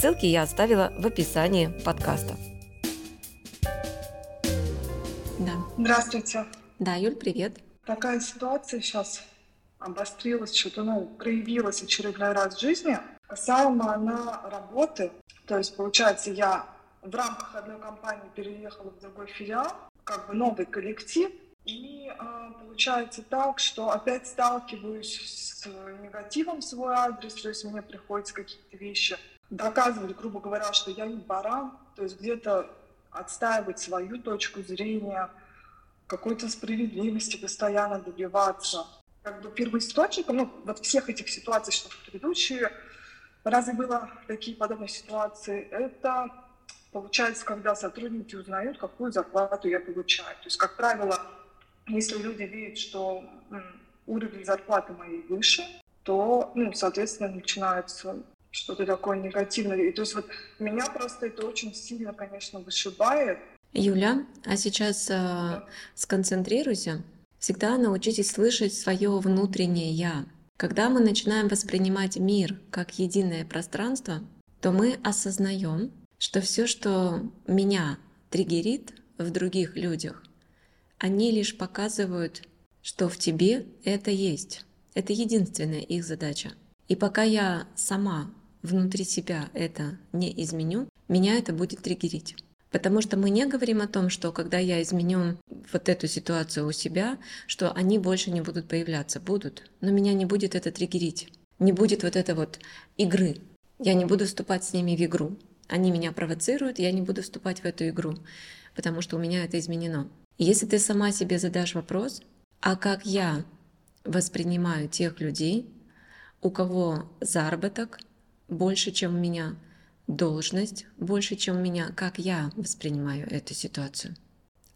Ссылки я оставила в описании подкаста. Да. Здравствуйте. Да, Юль, привет. Такая ситуация сейчас обострилась, что-то, ну, проявилась очередной раз в жизни. Касаемо она работы. То есть, получается, я в рамках одной компании переехала в другой филиал, как бы новый коллектив, и э, получается так, что опять сталкиваюсь с негативом в свой адрес, то есть мне приходится какие-то вещи доказывать, грубо говоря, что я не баран, то есть где-то отстаивать свою точку зрения, какой-то справедливости постоянно добиваться. Как бы первоисточником, ну, вот всех этих ситуаций, что предыдущие разы было такие подобные ситуации, это получается, когда сотрудники узнают, какую зарплату я получаю. То есть, как правило, если люди видят, что уровень зарплаты моей выше, то, ну, соответственно, начинается что-то такое негативное. И то есть вот меня просто это очень сильно, конечно, вышибает. Юля, а сейчас э, сконцентрируйся. Всегда научитесь слышать свое внутреннее я. Когда мы начинаем воспринимать мир как единое пространство, то мы осознаем, что все, что меня триггерит в других людях, они лишь показывают, что в тебе это есть. Это единственная их задача. И пока я сама внутри себя это не изменю, меня это будет триггерить. Потому что мы не говорим о том, что когда я изменю вот эту ситуацию у себя, что они больше не будут появляться. Будут, но меня не будет это триггерить. Не будет вот этой вот игры. Я не буду вступать с ними в игру. Они меня провоцируют, я не буду вступать в эту игру, потому что у меня это изменено. Если ты сама себе задашь вопрос, а как я воспринимаю тех людей, у кого заработок, больше, чем у меня должность, больше, чем у меня, как я воспринимаю эту ситуацию.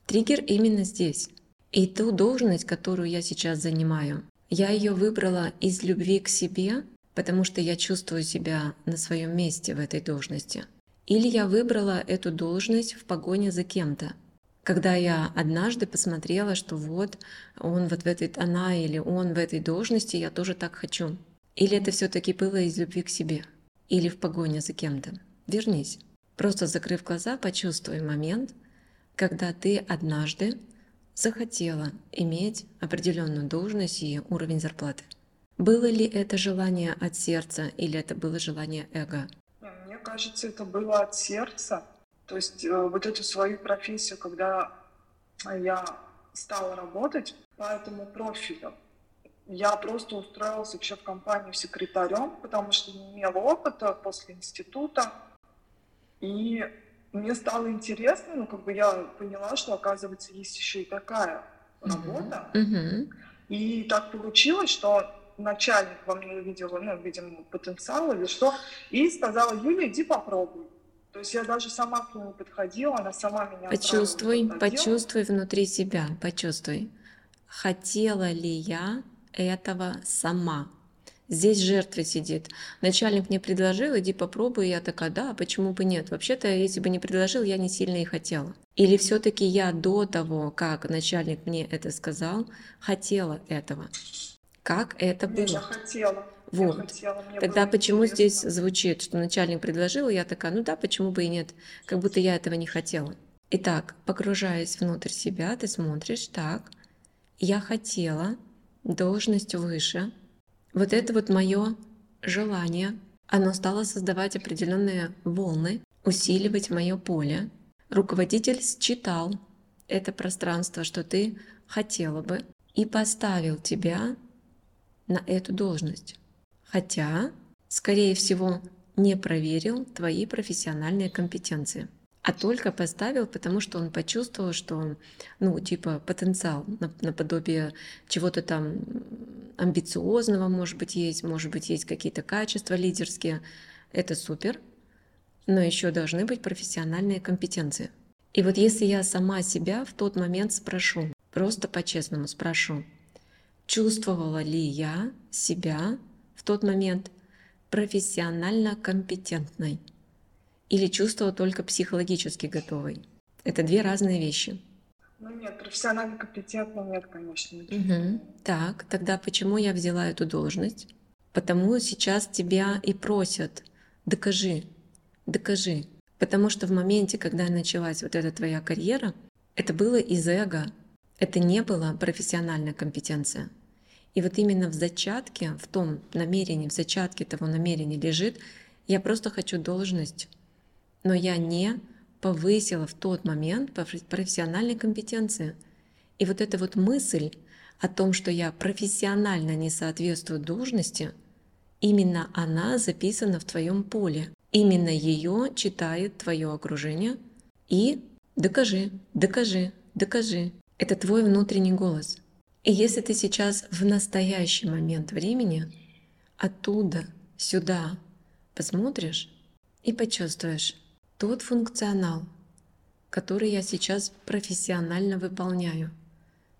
Триггер именно здесь. И ту должность, которую я сейчас занимаю, я ее выбрала из любви к себе, потому что я чувствую себя на своем месте в этой должности. Или я выбрала эту должность в погоне за кем-то. Когда я однажды посмотрела, что вот он вот в этой, она или он в этой должности, я тоже так хочу. Или это все-таки было из любви к себе или в погоне за кем-то. Вернись. Просто закрыв глаза, почувствуй момент, когда ты однажды захотела иметь определенную должность и уровень зарплаты. Было ли это желание от сердца или это было желание эго? Мне кажется, это было от сердца. То есть э, вот эту свою профессию, когда я стала работать по этому профилю, я просто устроилась вообще в компанию секретарем, потому что не имела опыта после института. И мне стало интересно, ну, как бы я поняла, что, оказывается, есть еще и такая работа. Mm-hmm. И так получилось, что начальник во мне увидел, ну, видимо, потенциал или что, и сказала, Юля, иди попробуй. То есть я даже сама к нему подходила, она сама меня Почувствуй, почувствуй внутри себя, почувствуй. Хотела ли я этого сама. Здесь жертва сидит. Начальник мне предложил, иди попробуй. Я такая, да, почему бы нет? Вообще-то, если бы не предложил, я не сильно и хотела. Или все-таки я до того, как начальник мне это сказал, хотела этого? Как это было? Я хотела. Вот. Я хотела, Тогда почему интересно. здесь звучит, что начальник предложил, и я такая, ну да, почему бы и нет? Как будто я этого не хотела. Итак, погружаясь внутрь себя, ты смотришь, так, я хотела, должность выше. Вот это вот мое желание, оно стало создавать определенные волны, усиливать мое поле. Руководитель считал это пространство, что ты хотела бы, и поставил тебя на эту должность. Хотя, скорее всего, не проверил твои профессиональные компетенции а только поставил, потому что он почувствовал, что, ну, типа, потенциал наподобие чего-то там амбициозного, может быть, есть, может быть, есть какие-то качества лидерские. Это супер. но еще должны быть профессиональные компетенции. И вот если я сама себя в тот момент спрошу, просто по-честному спрошу, чувствовала ли я себя в тот момент профессионально компетентной или чувствовала только психологически готовой. Это две разные вещи. Ну нет, профессионально компетентно нет, конечно. Угу. Так, тогда почему я взяла эту должность? Потому сейчас тебя и просят, докажи, докажи. Потому что в моменте, когда началась вот эта твоя карьера, это было из эго, это не была профессиональная компетенция. И вот именно в зачатке, в том намерении, в зачатке того намерения лежит, я просто хочу должность, но я не повысила в тот момент профессиональной компетенции. И вот эта вот мысль о том, что я профессионально не соответствую должности, именно она записана в твоем поле. Именно ее читает твое окружение и докажи, докажи, докажи. Это твой внутренний голос. И если ты сейчас в настоящий момент времени оттуда сюда посмотришь и почувствуешь, тот функционал, который я сейчас профессионально выполняю,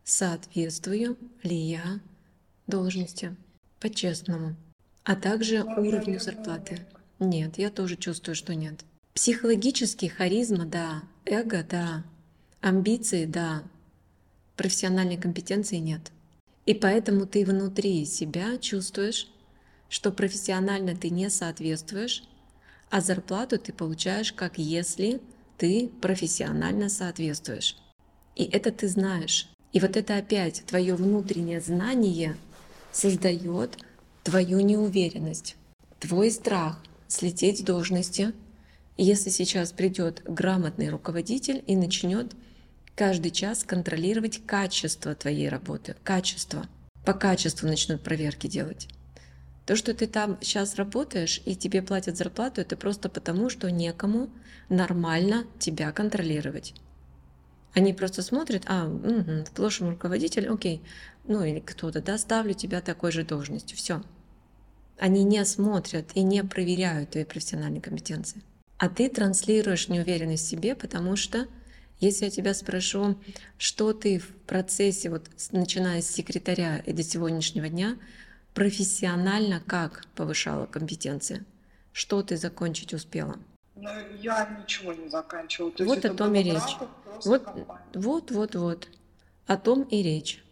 соответствую ли я должности по-честному, а также уровню зарплаты. Нет, я тоже чувствую, что нет. Психологически харизма, да, эго, да, амбиции, да, профессиональной компетенции нет. И поэтому ты внутри себя чувствуешь, что профессионально ты не соответствуешь, а зарплату ты получаешь как если ты профессионально соответствуешь. И это ты знаешь. И вот это опять твое внутреннее знание создает твою неуверенность, твой страх слететь с должности. если сейчас придет грамотный руководитель и начнет каждый час контролировать качество твоей работы, качество. По качеству начнут проверки делать. То, что ты там сейчас работаешь и тебе платят зарплату, это просто потому, что некому нормально тебя контролировать. Они просто смотрят, а, угу, в прошлом руководитель, окей, ну или кто-то, да, ставлю тебя такой же должностью, все. Они не смотрят и не проверяют твои профессиональные компетенции. А ты транслируешь неуверенность в себе, потому что если я тебя спрошу, что ты в процессе, вот начиная с секретаря и до сегодняшнего дня, профессионально как повышала компетенции? Что ты закончить успела? Ну, я ничего не заканчивала. То вот о том и речь. Вот, вот, вот, вот. О том и речь.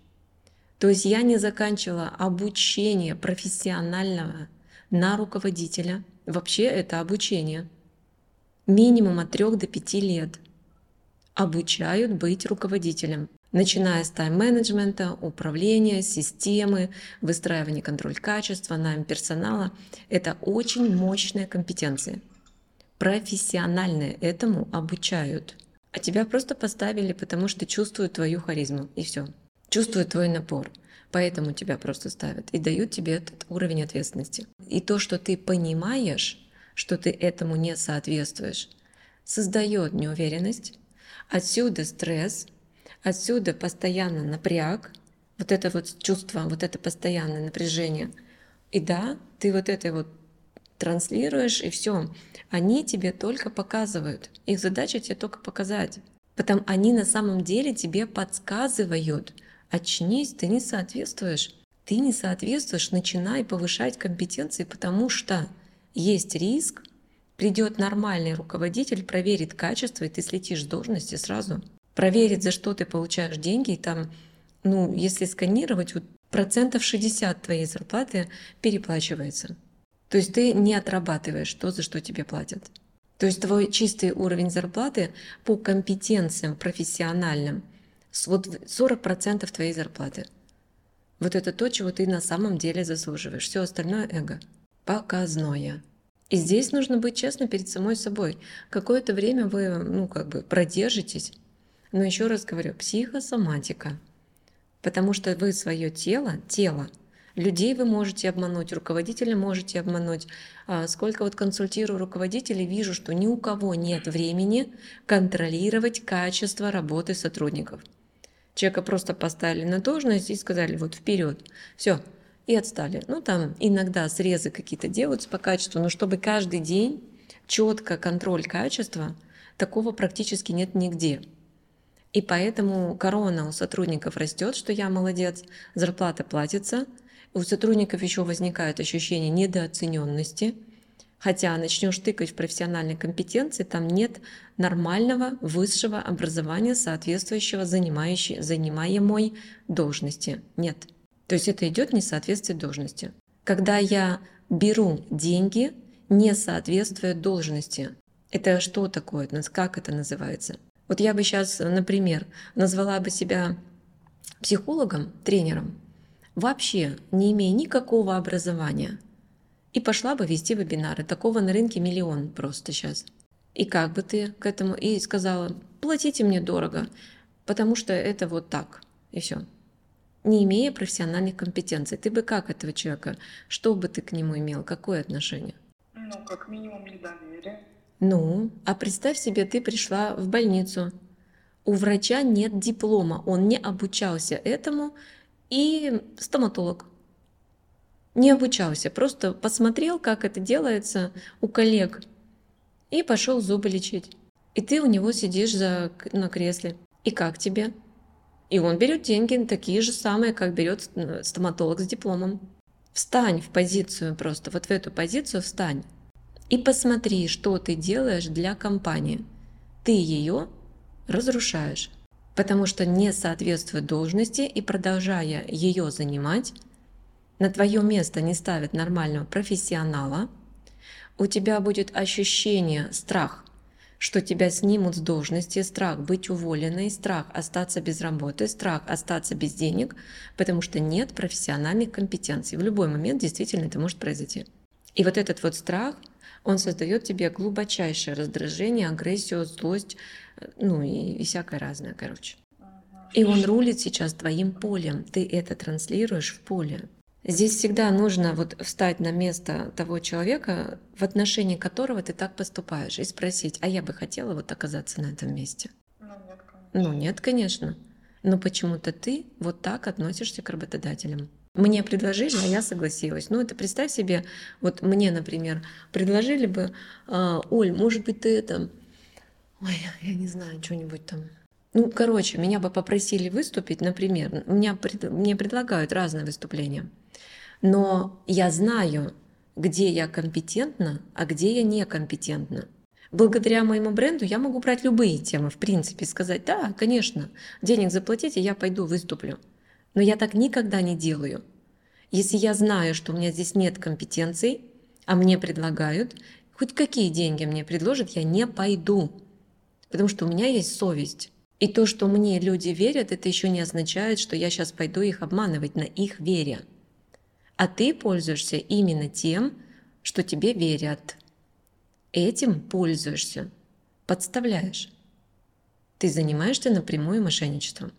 То есть я не заканчивала обучение профессионального на руководителя. Вообще это обучение. Минимум от 3 до 5 лет. Обучают быть руководителем начиная с тайм-менеджмента, управления, системы, выстраивания контроль качества, найм персонала. Это очень мощные компетенции. Профессиональные этому обучают. А тебя просто поставили, потому что чувствуют твою харизму, и все. Чувствуют твой напор. Поэтому тебя просто ставят и дают тебе этот уровень ответственности. И то, что ты понимаешь, что ты этому не соответствуешь, создает неуверенность, отсюда стресс, Отсюда постоянно напряг, вот это вот чувство, вот это постоянное напряжение. И да, ты вот это вот транслируешь, и все. Они тебе только показывают. Их задача тебе только показать. Потом они на самом деле тебе подсказывают. Очнись, ты не соответствуешь. Ты не соответствуешь, начинай повышать компетенции, потому что есть риск, придет нормальный руководитель, проверит качество, и ты слетишь с должности сразу проверить, за что ты получаешь деньги, и там, ну, если сканировать, вот процентов 60 твоей зарплаты переплачивается. То есть ты не отрабатываешь то, за что тебе платят. То есть твой чистый уровень зарплаты по компетенциям профессиональным вот 40% твоей зарплаты. Вот это то, чего ты на самом деле заслуживаешь. Все остальное эго. Показное. И здесь нужно быть честным перед самой собой. Какое-то время вы, ну, как бы продержитесь, но еще раз говорю, психосоматика. Потому что вы свое тело, тело, людей вы можете обмануть, руководителя можете обмануть. А сколько вот консультирую руководителей, вижу, что ни у кого нет времени контролировать качество работы сотрудников. Человека просто поставили на должность и сказали, вот вперед, все, и отстали. Ну там иногда срезы какие-то делаются по качеству, но чтобы каждый день четко контроль качества, такого практически нет нигде. И поэтому корона у сотрудников растет, что я молодец, зарплата платится, у сотрудников еще возникает ощущение недооцененности, хотя начнешь тыкать в профессиональной компетенции, там нет нормального высшего образования, соответствующего занимающей, занимаемой должности. Нет. То есть это идет несоответствие должности. Когда я беру деньги, не соответствуя должности, это что такое? Как это называется? Вот я бы сейчас, например, назвала бы себя психологом, тренером, вообще не имея никакого образования, и пошла бы вести вебинары. Такого на рынке миллион просто сейчас. И как бы ты к этому? И сказала, платите мне дорого, потому что это вот так. И все. Не имея профессиональных компетенций. Ты бы как этого человека? Что бы ты к нему имел? Какое отношение? Ну, как минимум недоверие. Ну, а представь себе, ты пришла в больницу. У врача нет диплома, он не обучался этому, и стоматолог. Не обучался, просто посмотрел, как это делается у коллег, и пошел зубы лечить. И ты у него сидишь за, на кресле. И как тебе? И он берет деньги такие же самые, как берет стоматолог с дипломом. Встань в позицию просто, вот в эту позицию встань и посмотри, что ты делаешь для компании. Ты ее разрушаешь, потому что не соответствует должности и продолжая ее занимать, на твое место не ставят нормального профессионала, у тебя будет ощущение, страх, что тебя снимут с должности, страх быть уволенной, страх остаться без работы, страх остаться без денег, потому что нет профессиональных компетенций. В любой момент действительно это может произойти. И вот этот вот страх – он создает тебе глубочайшее раздражение, агрессию, злость, э, ну и, и всякое разное, короче. И он рулит сейчас твоим полем. Ты это транслируешь в поле. Здесь всегда нужно вот встать на место того человека, в отношении которого ты так поступаешь, и спросить, а я бы хотела вот оказаться на этом месте. Ну нет, конечно. Ну нет, конечно. Но почему-то ты вот так относишься к работодателям. Мне предложили, а я согласилась. Ну, это представь себе, вот мне, например, предложили бы, а, Оль, может быть, ты это, ой, я не знаю, что-нибудь там. Ну, короче, меня бы попросили выступить, например, меня, мне предлагают разные выступления, но я знаю, где я компетентна, а где я некомпетентна. Благодаря моему бренду я могу брать любые темы, в принципе, сказать, да, конечно, денег заплатите, я пойду выступлю. Но я так никогда не делаю. Если я знаю, что у меня здесь нет компетенций, а мне предлагают, хоть какие деньги мне предложат, я не пойду. Потому что у меня есть совесть. И то, что мне люди верят, это еще не означает, что я сейчас пойду их обманывать на их вере. А ты пользуешься именно тем, что тебе верят. Этим пользуешься, подставляешь. Ты занимаешься напрямую мошенничеством.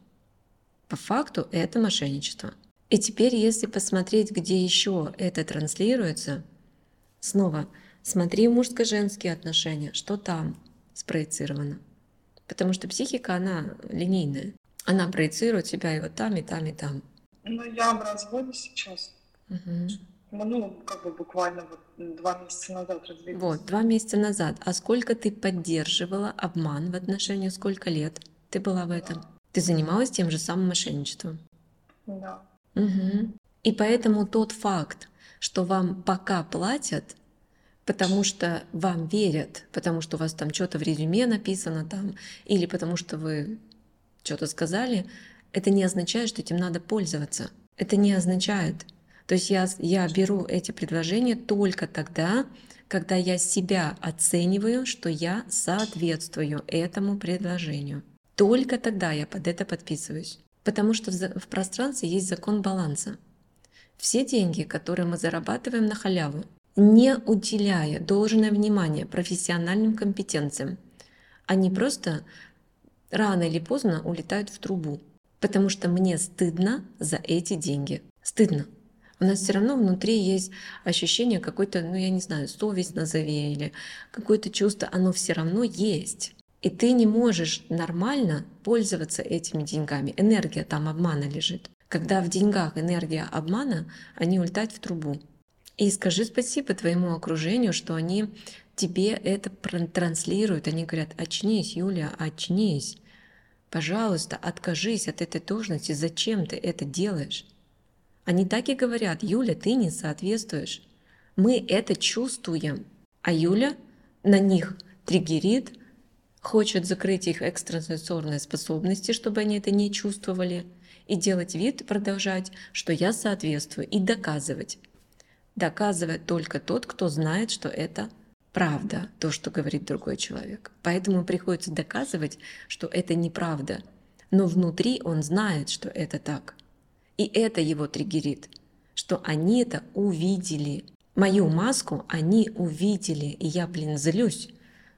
По факту это мошенничество. И теперь, если посмотреть, где еще это транслируется, снова смотри мужско-женские отношения, что там спроецировано. Потому что психика, она линейная. Она проецирует себя и вот там, и там, и там. Ну, я в разводе сейчас. Угу. Ну, как бы буквально вот два месяца назад развелись. Вот, два месяца назад. А сколько ты поддерживала обман в отношении, сколько лет ты была в этом? Ты занималась тем же самым мошенничеством. Да. Угу. И поэтому тот факт, что вам пока платят, потому что вам верят, потому что у вас там что-то в резюме написано там, или потому что вы что-то сказали, это не означает, что этим надо пользоваться. Это не означает. То есть я, я беру эти предложения только тогда, когда я себя оцениваю, что я соответствую этому предложению. Только тогда я под это подписываюсь. Потому что в пространстве есть закон баланса. Все деньги, которые мы зарабатываем на халяву, не уделяя должное внимание профессиональным компетенциям, они просто рано или поздно улетают в трубу. Потому что мне стыдно за эти деньги. Стыдно. У нас все равно внутри есть ощущение какой-то, ну я не знаю, совесть назови или какое-то чувство, оно все равно есть. И ты не можешь нормально пользоваться этими деньгами. Энергия там обмана лежит. Когда в деньгах энергия обмана, они улетают в трубу. И скажи спасибо твоему окружению, что они тебе это транслируют, они говорят, очнись, Юля, очнись, пожалуйста, откажись от этой должности, зачем ты это делаешь? Они так и говорят, Юля, ты не соответствуешь. Мы это чувствуем, а Юля на них триггерит, хочет закрыть их экстрасенсорные способности, чтобы они это не чувствовали, и делать вид, продолжать, что я соответствую, и доказывать. Доказывает только тот, кто знает, что это правда, то, что говорит другой человек. Поэтому приходится доказывать, что это неправда. Но внутри он знает, что это так. И это его триггерит, что они это увидели. Мою маску они увидели, и я, блин, злюсь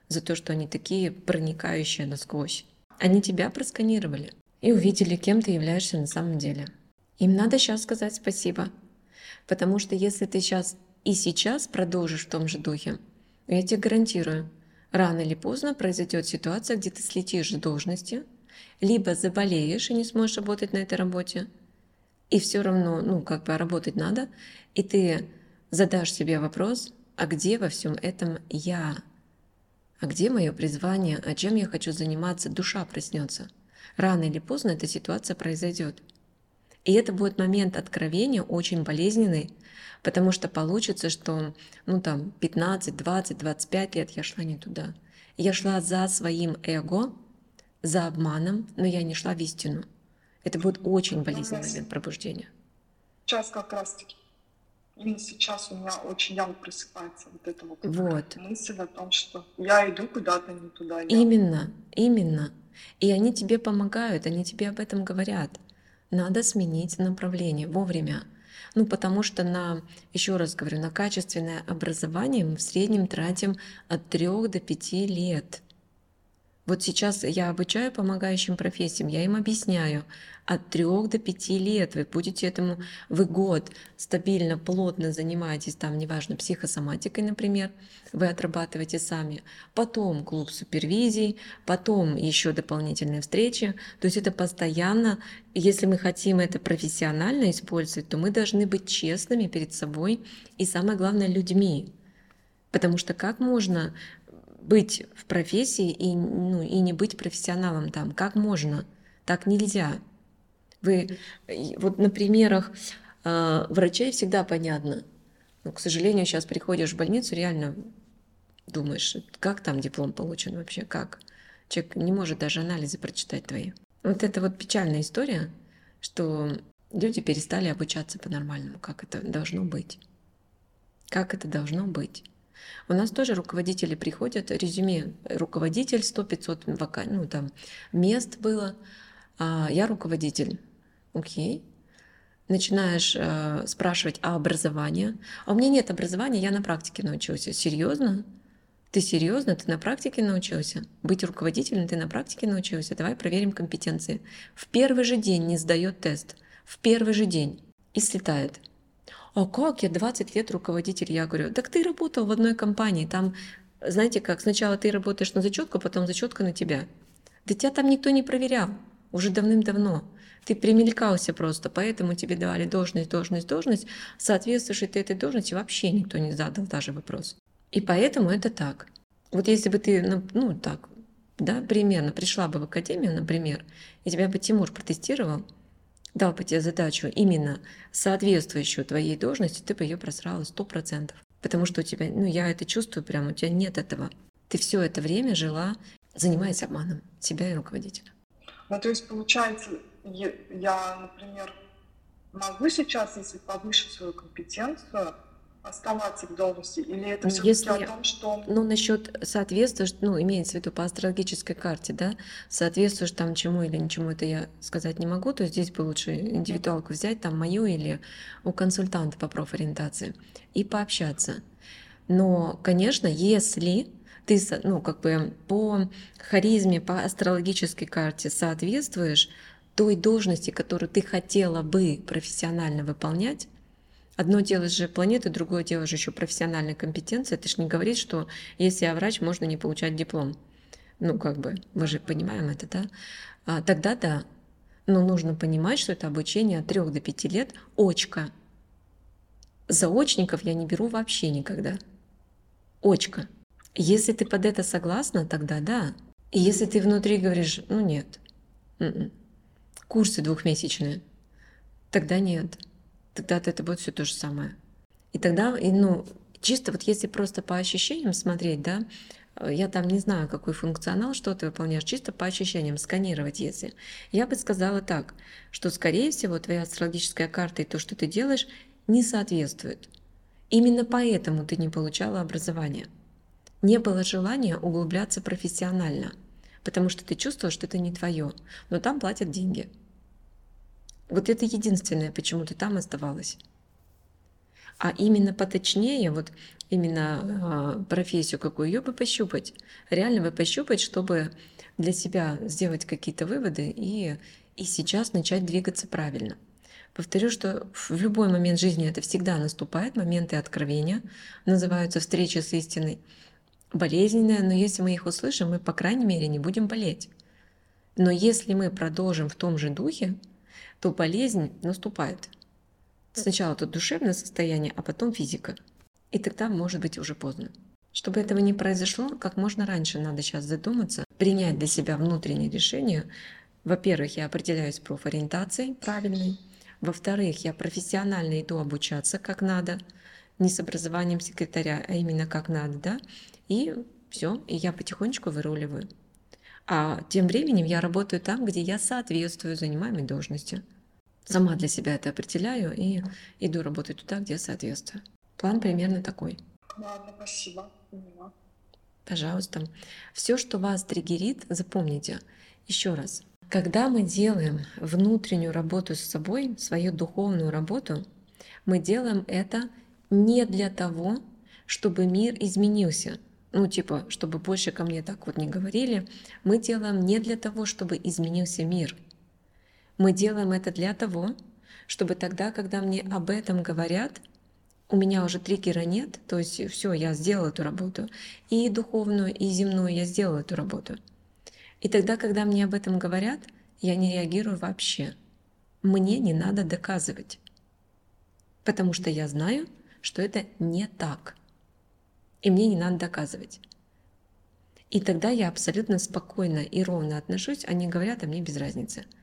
за то, что они такие проникающие насквозь. Они тебя просканировали и увидели, кем ты являешься на самом деле. Им надо сейчас сказать спасибо. Потому что если ты сейчас и сейчас продолжишь в том же духе, я тебе гарантирую, рано или поздно произойдет ситуация, где ты слетишь с должности, либо заболеешь и не сможешь работать на этой работе, и все равно, ну, как бы работать надо, и ты задашь себе вопрос, а где во всем этом я? А где мое призвание? А чем я хочу заниматься? Душа проснется. Рано или поздно эта ситуация произойдет. И это будет момент откровения очень болезненный, потому что получится, что ну там 15, 20, 25 лет я шла не туда. Я шла за своим эго, за обманом, но я не шла в истину. Это будет очень болезненный момент пробуждения. Сейчас как раз-таки именно сейчас у меня очень явно просыпается вот эта вот, вот. мысль о том, что я иду куда-то не туда. Я... Именно, именно. И они тебе помогают, они тебе об этом говорят. Надо сменить направление вовремя. Ну, потому что на, еще раз говорю, на качественное образование мы в среднем тратим от 3 до 5 лет. Вот сейчас я обучаю помогающим профессиям, я им объясняю, от 3 до 5 лет вы будете этому, вы год стабильно, плотно занимаетесь, там, неважно, психосоматикой, например, вы отрабатываете сами, потом клуб супервизий, потом еще дополнительные встречи, то есть это постоянно, если мы хотим это профессионально использовать, то мы должны быть честными перед собой и самое главное людьми, Потому что как можно быть в профессии и, ну, и не быть профессионалом там. Как можно? Так нельзя. Вы вот на примерах э, врачей всегда понятно. Но, к сожалению, сейчас приходишь в больницу, реально думаешь, как там диплом получен вообще, как? Человек не может даже анализы прочитать твои. Вот это вот печальная история, что люди перестали обучаться по-нормальному, как это должно быть. Как это должно быть. У нас тоже руководители приходят, резюме, руководитель 100-500 вака... ну, там, мест было, а я руководитель. Окей. Начинаешь э, спрашивать, а образование? А у меня нет образования, я на практике научился. Серьезно? Ты серьезно? Ты на практике научился? Быть руководителем ты на практике научился? Давай проверим компетенции. В первый же день не сдает тест. В первый же день. И слетает а как, я 20 лет руководитель. Я говорю, так ты работал в одной компании, там, знаете как, сначала ты работаешь на зачетку, потом зачетка на тебя. Да тебя там никто не проверял, уже давным-давно. Ты примелькался просто, поэтому тебе давали должность, должность, должность. Соответствуешь ты этой должности, вообще никто не задал даже вопрос. И поэтому это так. Вот если бы ты, ну, ну так, да, примерно, пришла бы в академию, например, и тебя бы Тимур протестировал, дал бы тебе задачу именно соответствующую твоей должности, ты бы ее просрала сто процентов. Потому что у тебя, ну я это чувствую прямо, у тебя нет этого. Ты все это время жила, занимаясь обманом себя и руководителя. Ну, то есть, получается, я, например, могу сейчас, если повышу свою компетенцию, оставаться в должности? Или это все Если, о том, что... Ну, насчет соответствуешь, ну, имеется в виду по астрологической карте, да, соответствуешь там чему или ничему, это я сказать не могу, то здесь бы лучше индивидуалку взять, там, мою или у консультанта по профориентации и пообщаться. Но, конечно, если ты, ну, как бы по харизме, по астрологической карте соответствуешь той должности, которую ты хотела бы профессионально выполнять, Одно дело же планеты, другое дело же еще профессиональная компетенция. Ты же не говоришь, что если я врач, можно не получать диплом. Ну, как бы, мы же понимаем это, да? А, тогда да. Но нужно понимать, что это обучение от 3 до 5 лет очка. Заочников я не беру вообще никогда. Очка. Если ты под это согласна, тогда да. И если ты внутри говоришь, ну нет, м-м, курсы двухмесячные, тогда нет. Тогда это будет все то же самое. И тогда, и, ну, чисто вот если просто по ощущениям смотреть, да, Э, я там не знаю, какой функционал, что ты выполняешь, чисто по ощущениям, сканировать если. Я бы сказала так, что, скорее всего, твоя астрологическая карта и то, что ты делаешь, не соответствует. Именно поэтому ты не получала образование. Не было желания углубляться профессионально, потому что ты чувствовал, что это не твое, но там платят деньги. Вот это единственное, почему ты там оставалась а именно поточнее, вот именно э, профессию какую, ее бы пощупать, реально бы пощупать, чтобы для себя сделать какие-то выводы и, и сейчас начать двигаться правильно. Повторю, что в любой момент жизни это всегда наступает, моменты откровения, называются встречи с истиной, болезненные, но если мы их услышим, мы, по крайней мере, не будем болеть. Но если мы продолжим в том же духе, то болезнь наступает. Сначала тут душевное состояние, а потом физика. И тогда может быть уже поздно. Чтобы этого не произошло, как можно раньше надо сейчас задуматься, принять для себя внутреннее решение. Во-первых, я определяюсь профориентацией правильной. Во-вторых, я профессионально иду обучаться как надо, не с образованием секретаря, а именно как надо, да, и все, и я потихонечку выруливаю. А тем временем я работаю там, где я соответствую занимаемой должности. Сама для себя это определяю и иду работать туда, где соответствую. План примерно такой. Ладно, спасибо. Поняла. Пожалуйста. Все, что вас триггерит, запомните. Еще раз. Когда мы делаем внутреннюю работу с собой, свою духовную работу, мы делаем это не для того, чтобы мир изменился. Ну, типа, чтобы больше ко мне так вот не говорили. Мы делаем не для того, чтобы изменился мир – мы делаем это для того, чтобы тогда, когда мне об этом говорят, у меня уже триггера нет, то есть все, я сделала эту работу, и духовную, и земную я сделала эту работу. И тогда, когда мне об этом говорят, я не реагирую вообще. Мне не надо доказывать, потому что я знаю, что это не так, и мне не надо доказывать. И тогда я абсолютно спокойно и ровно отношусь, они говорят, а мне без разницы –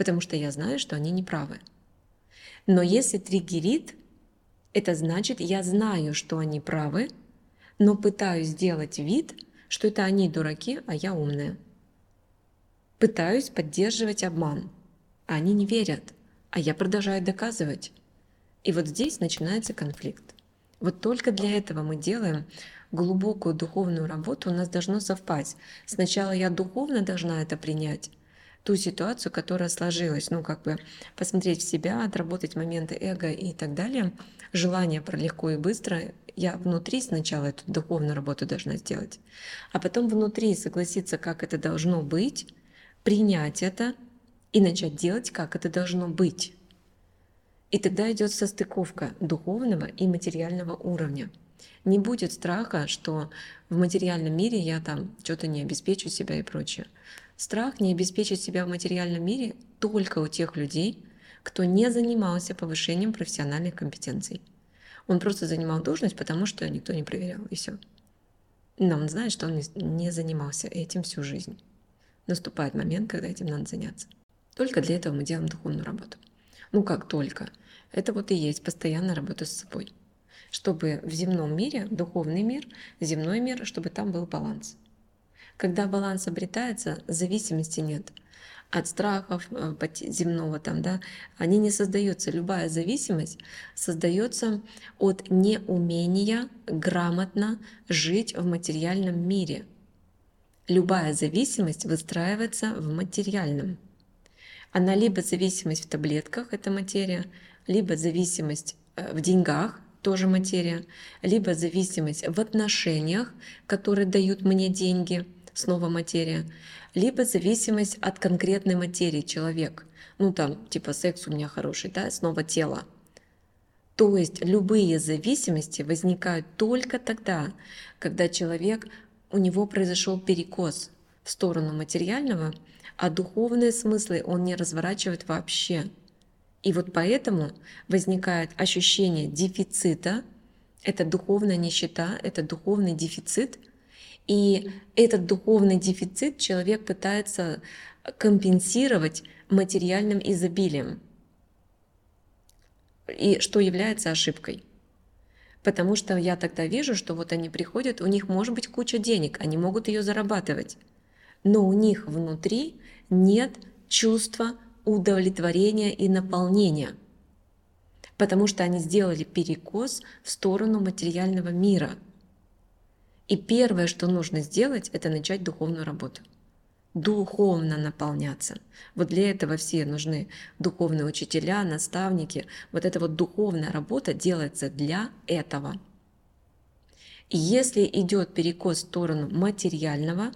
потому что я знаю, что они неправы. Но если триггерит, это значит, я знаю, что они правы, но пытаюсь сделать вид, что это они дураки, а я умная. Пытаюсь поддерживать обман, а они не верят, а я продолжаю доказывать. И вот здесь начинается конфликт. Вот только для этого мы делаем глубокую духовную работу, у нас должно совпасть. Сначала я духовно должна это принять, ту ситуацию, которая сложилась, ну, как бы посмотреть в себя, отработать моменты эго и так далее, желание про легко и быстро, я внутри сначала эту духовную работу должна сделать, а потом внутри согласиться, как это должно быть, принять это и начать делать, как это должно быть. И тогда идет состыковка духовного и материального уровня. Не будет страха, что в материальном мире я там что-то не обеспечу себя и прочее. Страх не обеспечить себя в материальном мире только у тех людей, кто не занимался повышением профессиональных компетенций. Он просто занимал должность, потому что никто не проверял, и все. Но он знает, что он не занимался этим всю жизнь. Наступает момент, когда этим надо заняться. Только для этого мы делаем духовную работу. Ну как только. Это вот и есть постоянная работа с собой. Чтобы в земном мире, духовный мир, земной мир, чтобы там был баланс. Когда баланс обретается, зависимости нет от страхов э, земного там, да, они не создаются. Любая зависимость создается от неумения грамотно жить в материальном мире. Любая зависимость выстраивается в материальном. Она либо зависимость в таблетках, это материя, либо зависимость э, в деньгах, тоже материя, либо зависимость в отношениях, которые дают мне деньги – снова материя, либо зависимость от конкретной материи человек. Ну там, типа секс у меня хороший, да, снова тело. То есть любые зависимости возникают только тогда, когда человек, у него произошел перекос в сторону материального, а духовные смыслы он не разворачивает вообще. И вот поэтому возникает ощущение дефицита, это духовная нищета, это духовный дефицит – И этот духовный дефицит человек пытается компенсировать материальным изобилием. И что является ошибкой. Потому что я тогда вижу, что вот они приходят, у них может быть куча денег, они могут ее зарабатывать. Но у них внутри нет чувства удовлетворения и наполнения. Потому что они сделали перекос в сторону материального мира. И первое, что нужно сделать, это начать духовную работу духовно наполняться. Вот для этого все нужны духовные учителя, наставники. Вот эта вот духовная работа делается для этого. Если идет перекос в сторону материального,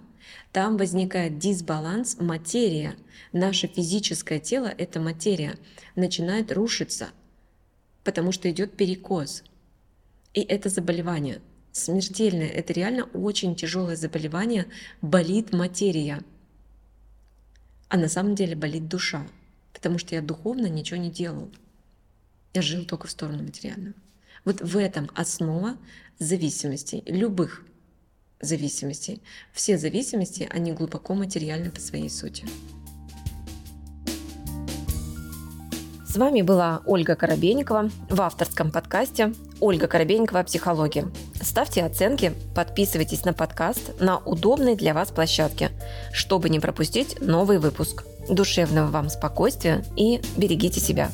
там возникает дисбаланс материя. Наше физическое тело – это материя, начинает рушиться, потому что идет перекос. И это заболевание смертельное, это реально очень тяжелое заболевание, болит материя – а на самом деле болит душа, потому что я духовно ничего не делал. Я жил только в сторону материального. Вот в этом основа зависимостей, любых зависимостей. Все зависимости, они глубоко материальны по своей сути. С вами была Ольга Коробейникова в авторском подкасте «Ольга Коробейникова. Психология». Ставьте оценки, подписывайтесь на подкаст на удобной для вас площадке, чтобы не пропустить новый выпуск. Душевного вам спокойствия и берегите себя.